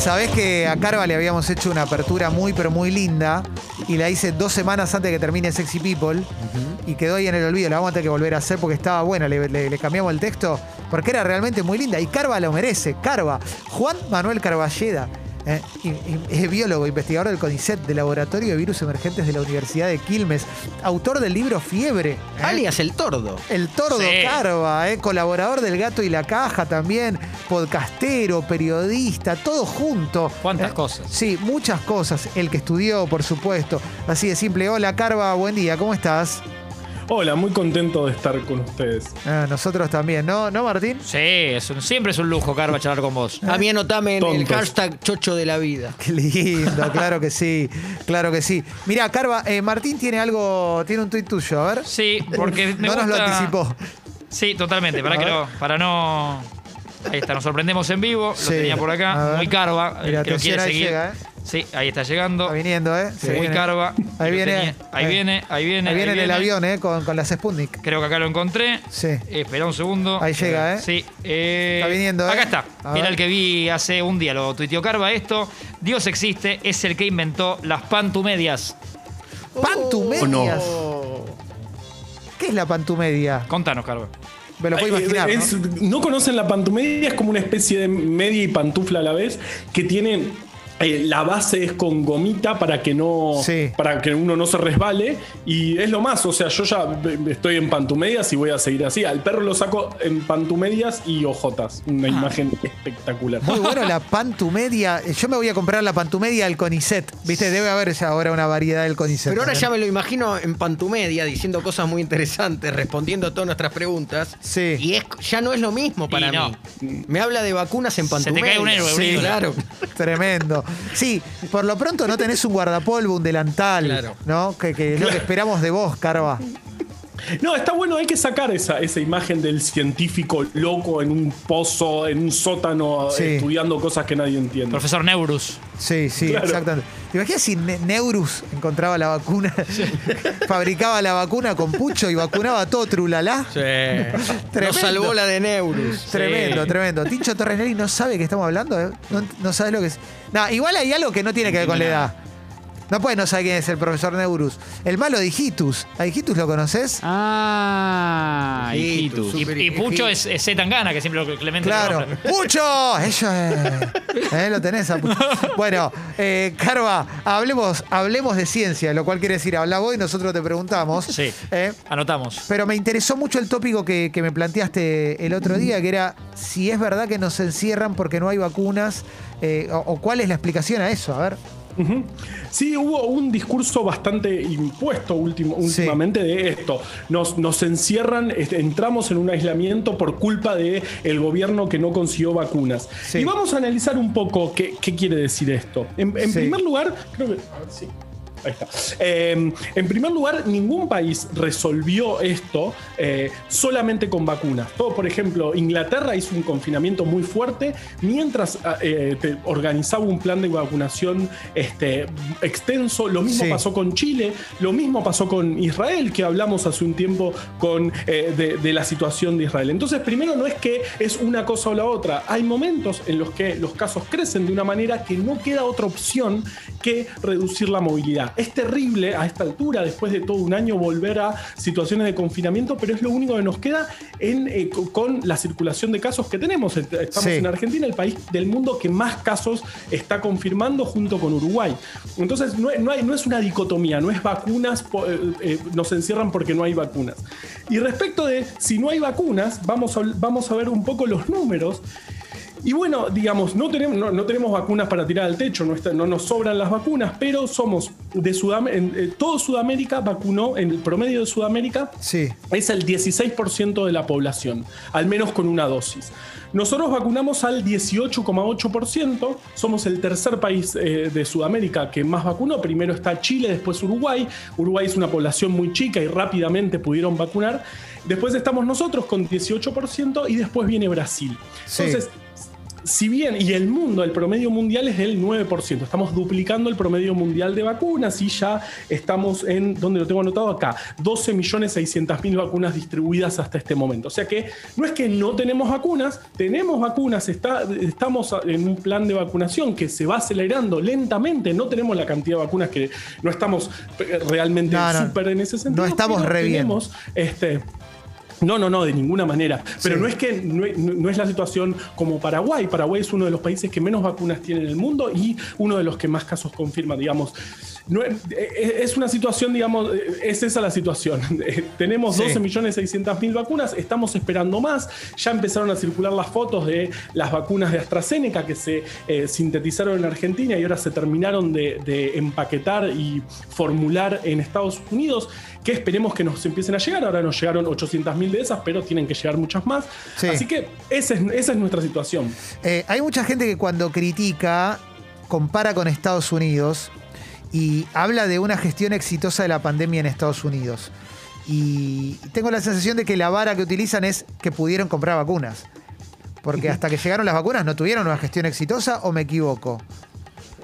Sabés que a Carva le habíamos hecho una apertura muy, pero muy linda. Y la hice dos semanas antes de que termine Sexy People. Y quedó ahí en el olvido. La vamos a tener que volver a hacer porque estaba buena. Le, le- le cambiamos el texto porque era realmente muy linda. Y Carva lo merece. Carva. Juan Manuel Carballeda. Eh, y- y- es biólogo, investigador del CONICET, del Laboratorio de Virus Emergentes de la Universidad de Quilmes, autor del libro Fiebre. ¿eh? Alias el tordo. El Tordo Sí. Carva, eh, colaborador del Gato y la Caja también, podcastero, periodista, todo junto. ¿Cuántas Eh, cosas? Sí, muchas cosas. El que estudió, por supuesto. Así de simple. Hola Carva, buen día, ¿cómo estás? Hola, muy contento de estar con ustedes. Ah, nosotros también, ¿no? ¿No, Martín? Sí, es un- siempre es un lujo, Carva, charlar con vos. A mí anotame en el Tontos. hashtag chocho de la vida. Qué lindo, claro que sí, claro que sí. Mira, Carva, eh, Martín tiene algo, tiene un tuit tuyo, a ver. Sí, porque me no nos lo gusta- anticipó. Sí, totalmente. Para, que no, para no. Ahí está, nos sorprendemos en vivo. Sí. Lo tenía por A acá. ver. Muy carva. el Mira, que lo atención, quiere ahí seguir. llega, ¿eh? Sí, ahí está llegando. Está viniendo, ¿eh? Se Muy viene. carva. Ahí viene. Ahí eh. viene, ahí viene. Ahí viene en el avión, ¿eh? Con, con las Sputnik. Creo que acá lo encontré. Sí. Eh, espera un segundo. Ahí llega, ¿eh? Sí. eh, Está viniendo, ¿eh? Acá está. A Era el que vi hace un día. Lo tuiteó Carva esto. Dios existe, es el que inventó las pantumedias. Pantumedias. ¿Qué es la pantumedia? Contanos, Carva. Me lo puedo imaginar. ¿no? es- ¿no? conocen la pantumedia? Es como una especie de media y pantufla a la vez que tiene. Eh, la base es con gomita para que no Sí. para que uno no se resbale y es lo más o sea yo ya estoy en pantumedias y voy a seguir así al perro lo saco en pantumedias y ojotas una imagen espectacular Muy bueno la pantumedia. Yo me voy a comprar la pantumedia del CONICET. ¿Viste? Debe haber ya ahora una variedad del CONICET. Pero ahora ¿eh? ya me lo imagino en pantumedia diciendo cosas muy interesantes, respondiendo a todas nuestras preguntas. Sí. Y es, ya no es lo mismo para Y no. mí. Me habla de vacunas en Se te pantumedia. cae un héroe, Sí, claro. Tremendo. Sí, por lo pronto no tenés un guardapolvo, un delantal, Claro. ¿no? Que, que es lo que esperamos de vos, Carva. No, está bueno, hay que sacar esa, esa imagen del científico loco en un pozo, en un sótano, Sí. estudiando cosas que nadie entiende. Profesor Neurus. Sí, sí, Claro. exactamente. ¿Te imaginas si Ne- Neurus encontraba la vacuna? Fabricaba la vacuna con pucho y vacunaba a todo trulalá. Sí. Nos salvó la de Neurus. Tremendo, tremendo. Tincho Torres no sabe que estamos hablando. ¿eh? No, no sabe lo que es. No, igual hay algo que no tiene que ver con la edad. No puede no saber quién es el profesor Neurus. El malo de Hijitus. ¿A Hijitus lo conoces? Ah, hijitus. Y, Pucho hijitus. es, es Zetangana, que siempre lo Clemente le Claro. nombra. ¡Pucho! Eso es. ¿Eh? Lo tenés. a Pucho. Bueno, eh, Carva, hablemos, hablemos de ciencia, lo cual quiere decir, habla vos y nosotros te preguntamos. Sí. Eh, Anotamos. Pero me interesó mucho el tópico que, que me planteaste el otro día, que era si es verdad que nos encierran porque no hay vacunas, eh, o, o cuál es la explicación a eso. A ver. Sí, hubo un discurso bastante impuesto último, Sí. últimamente de esto. Nos, nos encierran, este, entramos en un aislamiento por culpa del el gobierno que no consiguió vacunas. Sí. Y vamos a analizar un poco qué, qué quiere decir esto. En, en Sí. primer lugar, creo que. A ver, sí. Ahí está. Eh, en primer lugar, ningún país resolvió esto eh, solamente con vacunas. Todo, por ejemplo, Inglaterra hizo un confinamiento muy fuerte mientras ah, eh, organizaba un plan de vacunación este, extenso. Lo mismo Sí. pasó con Chile, lo mismo pasó con Israel, que hablamos hace un tiempo con, eh, de, de la situación de Israel. Entonces, primero no es que es una cosa o la otra. Hay momentos en los que los casos crecen de una manera que no queda otra opción que reducir la movilidad. Es terrible a esta altura, después de todo un año, volver a situaciones de confinamiento, pero es lo único que nos queda en, eh, co- con la circulación de casos que tenemos. Est- Estamos Sí. en Argentina, el país del mundo que más casos está confirmando junto con Uruguay. Entonces, no, no hay- no es una dicotomía, no es vacunas, eh, eh, nos encierran porque no hay vacunas. Y respecto de si no hay vacunas, vamos a, vamos a ver un poco los números. Y bueno, digamos, no tenemos, no, no tenemos vacunas para tirar al techo, no, está- no nos sobran las vacunas, pero somos de Sudamérica, todo Sudamérica vacunó, en el promedio de Sudamérica Sí. es el 16% de la población, al menos con una dosis. Nosotros vacunamos al 18,8%, somos el tercer país eh, de Sudamérica que más vacunó, primero está Chile, después Uruguay, Uruguay es una población muy chica y rápidamente pudieron vacunar, después estamos nosotros con 18% y después viene Brasil. Sí. Si bien, y el mundo, el promedio mundial es del 9%, estamos duplicando el promedio mundial de vacunas y ya estamos en, donde lo tengo anotado acá, 12.600.000 vacunas distribuidas hasta este momento. O sea que no es que no tenemos vacunas, tenemos vacunas, está, estamos en un plan de vacunación que se va acelerando lentamente, no tenemos la cantidad de vacunas que no estamos realmente No, no. súper en ese sentido. No estamos re bien. tenemos, este, no, no, no, de ninguna manera. Pero Sí. no es que no, no es la situación como Paraguay. Paraguay es uno de los países que menos vacunas tiene en el mundo y uno de los que más casos confirma, digamos. No es, es una situación, digamos, es esa la situación. Tenemos Sí. 12 millones 600 mil vacunas, estamos esperando más. Ya empezaron a circular las fotos de las vacunas de AstraZeneca que se eh, sintetizaron en Argentina y ahora se terminaron de, de empaquetar y formular en Estados Unidos, que esperemos que nos empiecen a llegar. Ahora nos llegaron 800 mil de esas, pero tienen que llegar muchas más. Sí. Así que esa es, esa es nuestra situación. Eh, hay mucha gente que cuando critica, compara con Estados Unidos y habla de una gestión exitosa de la pandemia en Estados Unidos. Y tengo la sensación de que la vara que utilizan es que pudieron comprar vacunas. Porque hasta que llegaron las vacunas no tuvieron una gestión exitosa o me equivoco.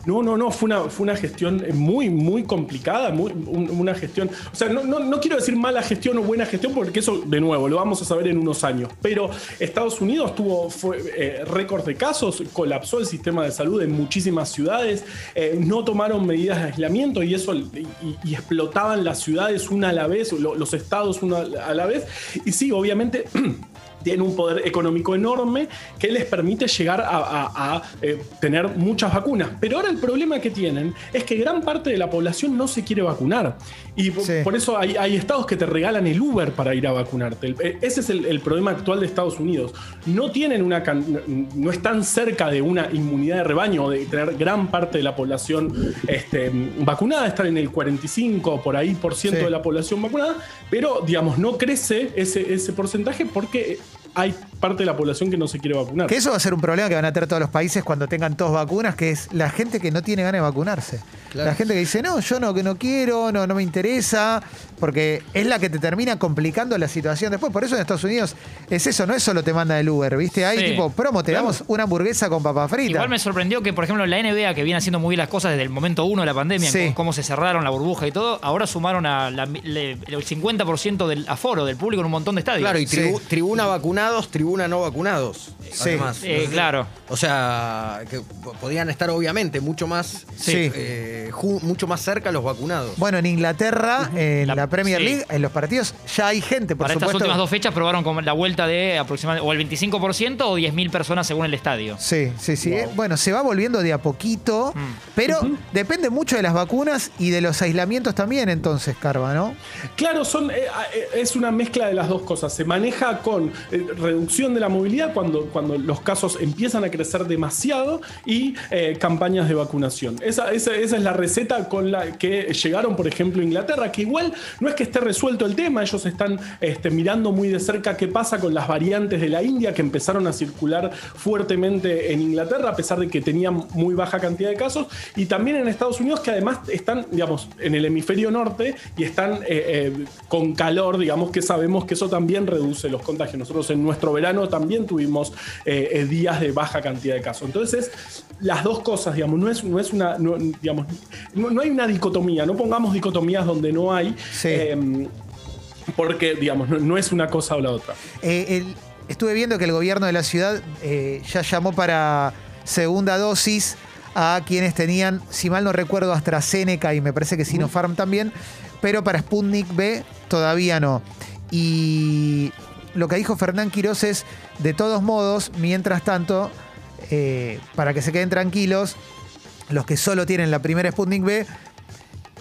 No, no, no, fue una, fue una gestión muy, muy complicada, una gestión, o sea, no, no, no quiero decir mala gestión o buena gestión, porque eso, de nuevo, lo vamos a saber en unos años, pero Estados Unidos tuvo eh, récord de casos, colapsó el sistema de salud en muchísimas ciudades, eh, no tomaron medidas de aislamiento y eso, y, y explotaban las ciudades una a la vez, lo- los estados una a la vez, y sí, obviamente... tienen un poder económico enorme que les permite llegar a, a- a, eh, tener muchas vacunas. Pero ahora el problema que tienen es que gran parte de la población no se quiere vacunar. Y por, Sí. por eso hay, hay estados que te regalan el Uber para ir a vacunarte. Eh, ese es el, el problema actual de Estados Unidos. No tienen una no están cerca de una inmunidad de rebaño, de tener gran parte de la población este, vacunada, están en el 45 por ahí por ciento Sí. de la población vacunada, pero digamos, no crece ese, ese porcentaje porque hay parte de la población que no se quiere vacunar. Que eso va a ser un problema que van a tener todos los países cuando tengan todos vacunas, que es la gente que no tiene ganas de vacunarse. Claro. La gente que dice, no, yo no, que no quiero, no, no me interesa, porque es la que te termina complicando la situación después. Por eso en Estados Unidos es eso, no es solo te manda el Uber, ¿viste? Hay Sí. tipo, promo, te damos una hamburguesa con papa frita. Igual me sorprendió que, por ejemplo, la NBA, que viene haciendo muy bien las cosas desde el momento uno de la pandemia, Sí. cómo se cerraron la burbuja y todo, ahora sumaron a la- le- el 50% del aforo del público en un montón de estadios. Claro, y Sí. tribu- tribuna vacunados, tribuna no vacunados. Sí. Además. Eh, claro. O sea, que po- podían estar obviamente mucho más, Sí. Eh, mucho más cerca los vacunados. Bueno, en Inglaterra, en la, La- Premier sí. League, en los partidos ya hay gente, por Para estas últimas dos fechas probaron como la vuelta de aproximadamente o el 25% o 10.000 personas según el estadio. Sí, sí, sí. Eh, Bueno, se va volviendo de a poquito, Mm. pero depende mucho de las vacunas y de los aislamientos también, entonces, Carva, ¿no? Claro, son, eh, eh, es una mezcla de las dos cosas. Se maneja con eh, reducción de la movilidad cuando, cuando los casos empiezan a crecer demasiado y eh, campañas de vacunación. Esa, esa- esa es la receta con la que llegaron, por ejemplo, a Inglaterra, que igual no es que esté resuelto el tema, ellos están este, mirando muy de cerca qué pasa con las variantes de la India que empezaron a circular fuertemente en Inglaterra, a pesar de que tenían muy baja cantidad de casos, y también en Estados Unidos, que además están, digamos, en el hemisferio norte y están eh, eh, con calor, digamos que sabemos que eso también reduce los contagios. Nosotros en nuestro verano también tuvimos eh, días de baja cantidad de casos. Entonces, las dos cosas, digamos, no es, no es una, no, digamos, no, no hay una dicotomía, no pongamos dicotomías donde no hay. Sí. eh, porque, digamos, no, no es una cosa o la otra. Eh, el- estuve viendo que el gobierno de la ciudad eh, ya llamó para segunda dosis a quienes tenían, si mal no recuerdo, AstraZeneca y me parece que Sinopharm también, pero para Sputnik B todavía no. Y lo que dijo Fernán Quiroz es, de todos modos, mientras tanto, eh, para que se queden tranquilos, los que solo tienen la primera Sputnik B,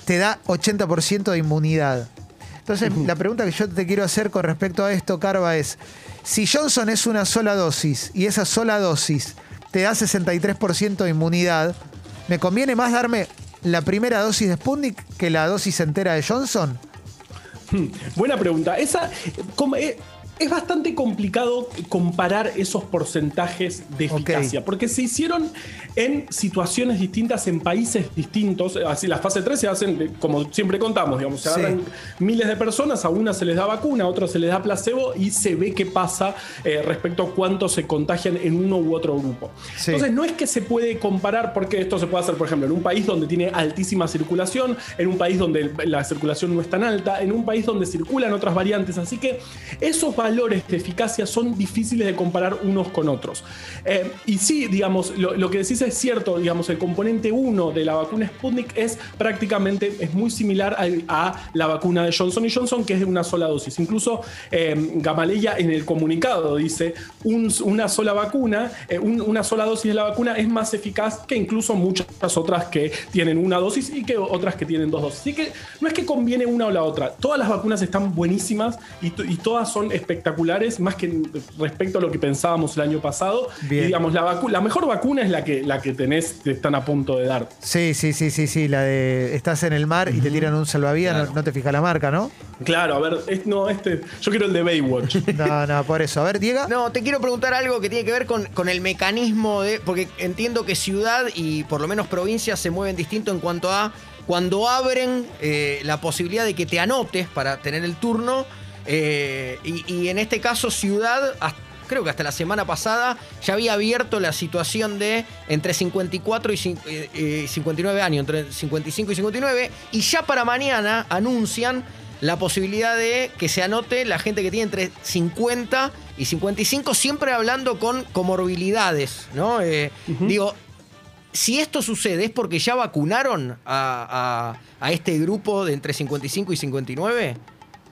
te da 80% de inmunidad. Entonces, la pregunta que yo te quiero hacer con respecto a esto, Carva, es, si Johnson es una sola dosis y esa sola dosis te da 63% de inmunidad, ¿me conviene más darme la primera dosis de Sputnik que la dosis entera de Johnson? Buena pregunta. Esa, como, es bastante complicado comparar esos porcentajes de eficacia, porque se hicieron en situaciones distintas, en países distintos. Así, la fase 3 se hacen, como siempre contamos, digamos, se Sí. agarran miles de personas, a una se les da vacuna, a otra se les da placebo y se ve qué pasa eh, respecto a cuánto se contagian en uno u otro grupo. Sí. Entonces, no es que se puede comparar, porque esto se puede hacer, por ejemplo, en un país donde tiene altísima circulación, en un país donde la circulación no es tan alta, en un país donde circulan otras variantes. Así que esos valores de eficacia son difíciles de comparar unos con otros. Eh, y sí, digamos, lo, lo que decís es cierto, digamos, el componente 1 de la vacuna Sputnik es prácticamente, es muy similar a, la vacuna de Johnson Johnson, que es de una sola dosis. Incluso eh, Gamaleya en el comunicado dice, un- una sola vacuna, eh, un- una sola dosis de la vacuna es más eficaz que incluso muchas otras que tienen una dosis y que otras que tienen dos dosis. Así que no es que conviene una o la otra. Todas las vacunas están buenísimas y todas son espectaculares, más que respecto a lo que pensábamos el año pasado. Bien. Y digamos, la, vacu- la mejor vacuna es la que, la que tenés, te están a punto de dar. Sí, sí, sí, sí, sí. La de estás en el mar y te tiran un salvavidas, no, no te fijas la marca, ¿no? Claro, a ver, es- no, este, yo quiero el de Baywatch. No, no, por eso. A ver, Diego. No, te quiero preguntar algo que tiene que ver con, con el mecanismo de. Porque entiendo que ciudad y por lo menos provincia se mueven distinto en cuanto a cuando abren eh, la posibilidad de que te anotes para tener el turno. Eh, y, y en este caso, ciudad. hasta- Creo que hasta la semana pasada ya había abierto la situación de entre 54 y cin- eh, eh, 59 años, entre 55 y 59, y ya para mañana anuncian la posibilidad de que se anote la gente que tiene entre 50 y 55, siempre hablando con comorbilidades, ¿no? Eh, Digo, si esto sucede, ¿es porque ya vacunaron a, a- a este grupo de entre 55 y 59?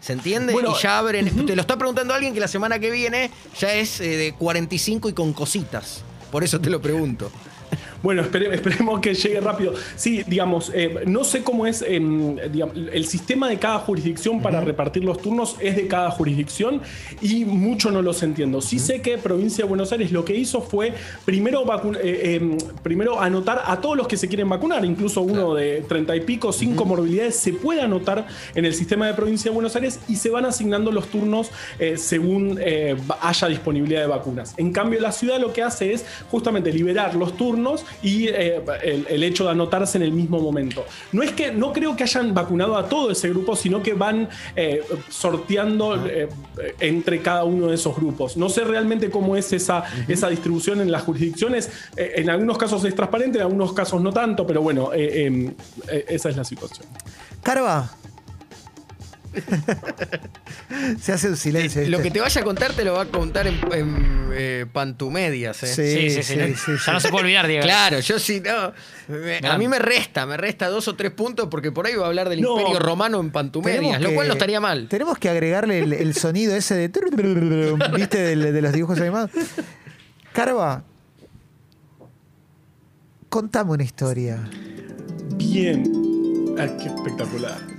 ¿Se entiende? Bueno, y ya abren. Te lo está preguntando alguien que la semana que viene ya es eh, de 45 y con cositas. Por eso te lo pregunto. Bueno, espere- esperemos que llegue rápido. Sí, digamos, eh, no sé cómo es em, digamos, el sistema de cada jurisdicción para repartir los turnos es de cada jurisdicción y mucho no los entiendo. Sí sé que Provincia de Buenos Aires lo que hizo fue primero, eh, em, primero anotar a todos los que se quieren vacunar, incluso uno de 30 y pico, sin comorbilidades, se puede anotar en el sistema de Provincia de Buenos Aires y se van asignando los turnos eh, según haya disponibilidad de vacunas. En cambio, la ciudad lo que hace es justamente liberar los turnos y eh, el, el hecho de anotarse en el mismo momento. No es que, no creo que hayan vacunado a todo ese grupo, sino que van eh, sorteando eh, entre cada uno de esos grupos. No sé realmente cómo es esa, esa distribución en las jurisdicciones. En algunos casos es transparente, en algunos casos no tanto, pero bueno, eh, esa es la situación. Carva. Se hace un silencio. Lo ¿viste? que te vaya a contar te lo va a contar en, en, eh, Pantumedias. ¿eh? Sí, Sí, sí, sí. sí, sí, ya no se puede olvidar, Diego. Claro, yo sí, no. me- a mí me resta, me resta dos o tres puntos porque por ahí va a hablar del No. Imperio Romano en Pantumedias, lo cual no estaría mal. Tenemos que agregarle el, el sonido ese de. ¿Viste? De, de los dibujos animados. Carva. Contame una historia. Bien. Ah, qué espectacular.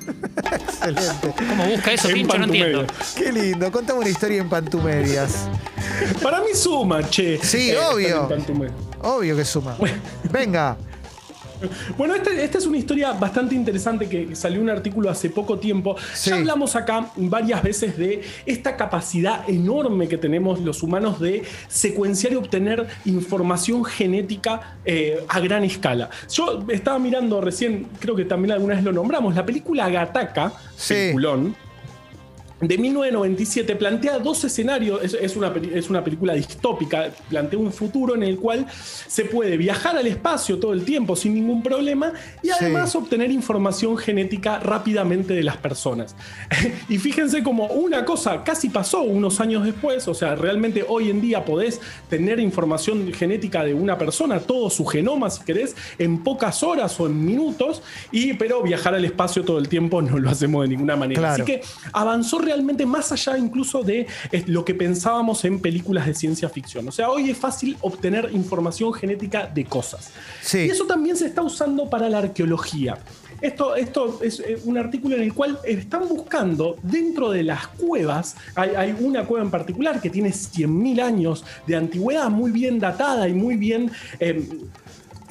Excelente. ¿Cómo busca eso, En Pincho? No entiendo. Qué lindo. Contame una historia en Pantumedias. Para mí suma, che. Sí, Eh, obvio. Obvio que suma. Venga. Bueno, este- esta es una historia bastante interesante que salió un artículo hace poco tiempo. Sí. Ya hablamos acá varias veces de esta capacidad enorme que tenemos los humanos de secuenciar y obtener información genética eh, a gran escala. Yo estaba mirando recién, creo que también alguna vez lo nombramos, la película Gataca, Sí. peliculón, de 1997 plantea dos escenarios, es, es una, es una película distópica, plantea un futuro en el cual se puede viajar al espacio todo el tiempo sin ningún problema y Sí. además obtener información genética rápidamente de las personas. y fíjense como una cosa casi pasó unos años después, o sea, realmente hoy en día podés tener información genética de una persona, todo su genoma si querés, en pocas horas o en minutos, y, pero viajar al espacio todo el tiempo no lo hacemos de ninguna manera. Claro. Así que avanzó realmente más allá incluso de eh, lo que pensábamos en películas de ciencia ficción. O sea, hoy es fácil obtener información genética de cosas. Sí. Y eso también se está usando para la arqueología. Esto, esto es eh, un artículo en el cual están buscando dentro de las cuevas, hay, hay una cueva en particular que tiene 100.000 años de antigüedad, muy bien datada y muy bien... eh,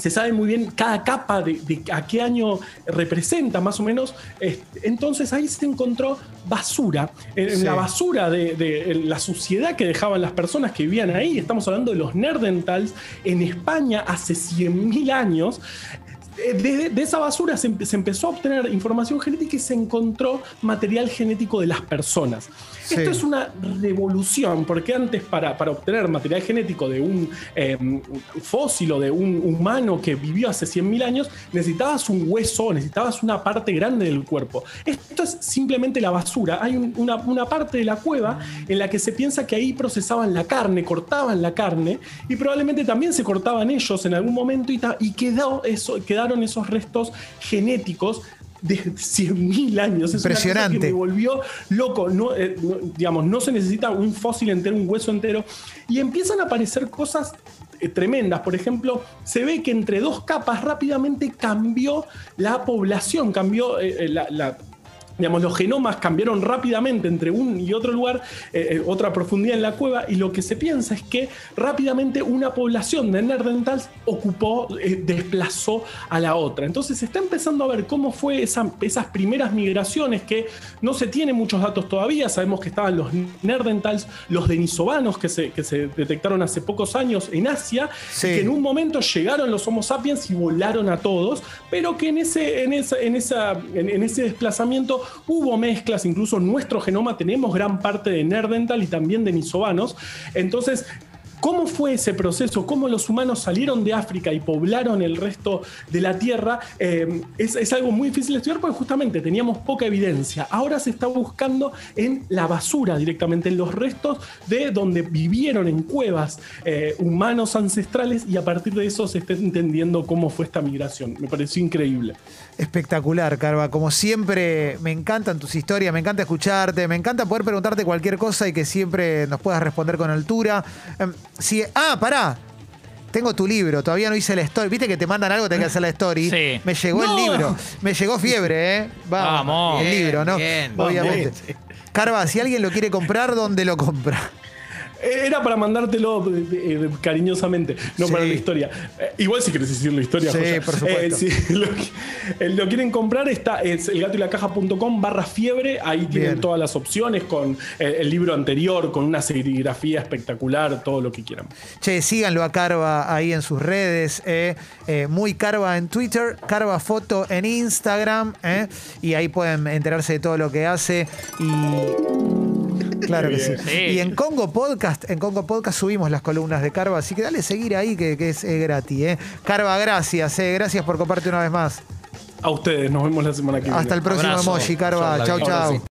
se sabe muy bien cada capa de, de a qué año representa más o menos. Entonces ahí se encontró basura. En, Sí. la basura de, de la suciedad que dejaban las personas que vivían ahí, estamos hablando de los Nerdentals en España hace 100.000 años. Eh, De, de esa basura se empezó a obtener información genética y se encontró material genético de las personas. Sí. Esto es una revolución, porque antes para, para obtener material genético de un eh, fósil o de un humano que vivió hace 100.000 años, necesitabas un hueso, necesitabas una parte grande del cuerpo. Esto es simplemente la basura. Hay un- una, una parte de la cueva en la que se piensa que ahí procesaban la carne, cortaban la carne y probablemente también se cortaban ellos en algún momento y, y quedó eso, quedaron esos restos genéticos de 100.000 años. Es una cosa Impresionante. que me volvió loco. No, eh, no, digamos, no se necesita un fósil entero, un hueso entero. Y empiezan a aparecer cosas eh, tremendas. Por ejemplo, se ve que entre dos capas rápidamente cambió la población, cambió eh, eh, la- la digamos, los genomas cambiaron rápidamente entre un y otro lugar, eh, eh, otra profundidad en la cueva, y lo que se piensa es que rápidamente una población de Nerdentals ocupó, eh, desplazó a la otra. Entonces se está empezando a ver cómo fue esa- esas primeras migraciones que no se tiene muchos datos todavía. Sabemos que estaban los Nerdentals, los denisovanos que se, que se detectaron hace pocos años en Asia, Sí. que en un momento llegaron los Homo sapiens y volaron a todos, pero que en ese, en esa, en esa, en, en ese desplazamiento hubo mezclas, incluso nuestro genoma tenemos gran parte de Nerdental y también de Nisovanos. Entonces, ¿Cómo fue ese proceso? ¿Cómo los humanos salieron de África y poblaron el resto de la Tierra? Eh, es, algo muy difícil de estudiar porque justamente teníamos poca evidencia. Ahora se está buscando en la basura directamente, en los restos de donde vivieron en cuevas eh, humanos ancestrales y a partir de eso se está entendiendo cómo fue esta migración. Me pareció increíble. Espectacular, Carva. Como siempre, me encantan tus historias, me encanta escucharte, me encanta poder preguntarte cualquier cosa y que siempre nos puedas responder con altura. Em, si, ah, pará. Tengo tu libro, todavía no hice la story. Viste que te mandan algo, tenés que hacer la story. Sí. Me llegó No. el libro. Me llegó fiebre, ¿eh? Vamos. El Bien, libro, ¿no? bien. Obviamente. Vamos. Carva, si alguien lo quiere comprar, ¿dónde lo compra? Era para mandártelo eh, eh, cariñosamente, no Sí. para la historia. Eh, igual si quieres decir la historia, Sí, por supuesto. Eh, si lo, lo quieren comprar, está es elgatoylacaja.com barra fiebre. Ahí tienen Bien. todas las opciones con el libro anterior, con una serigrafía espectacular, todo lo que quieran. Che, síganlo a Carva ahí en sus redes. muy Carva en Twitter, Carva Foto en Instagram. y ahí pueden enterarse de todo lo que hace. Y. Claro que sí. Y en Congo Podcast, en Congo Podcast subimos las columnas de Carva, así que dale seguir ahí que, que es, eh, gratis. Eh. Carva, gracias, eh, gracias por compartir una vez más. A ustedes, nos vemos la semana que viene. Hasta el próximo Abrazo. emoji, Carva. Chau, Chau,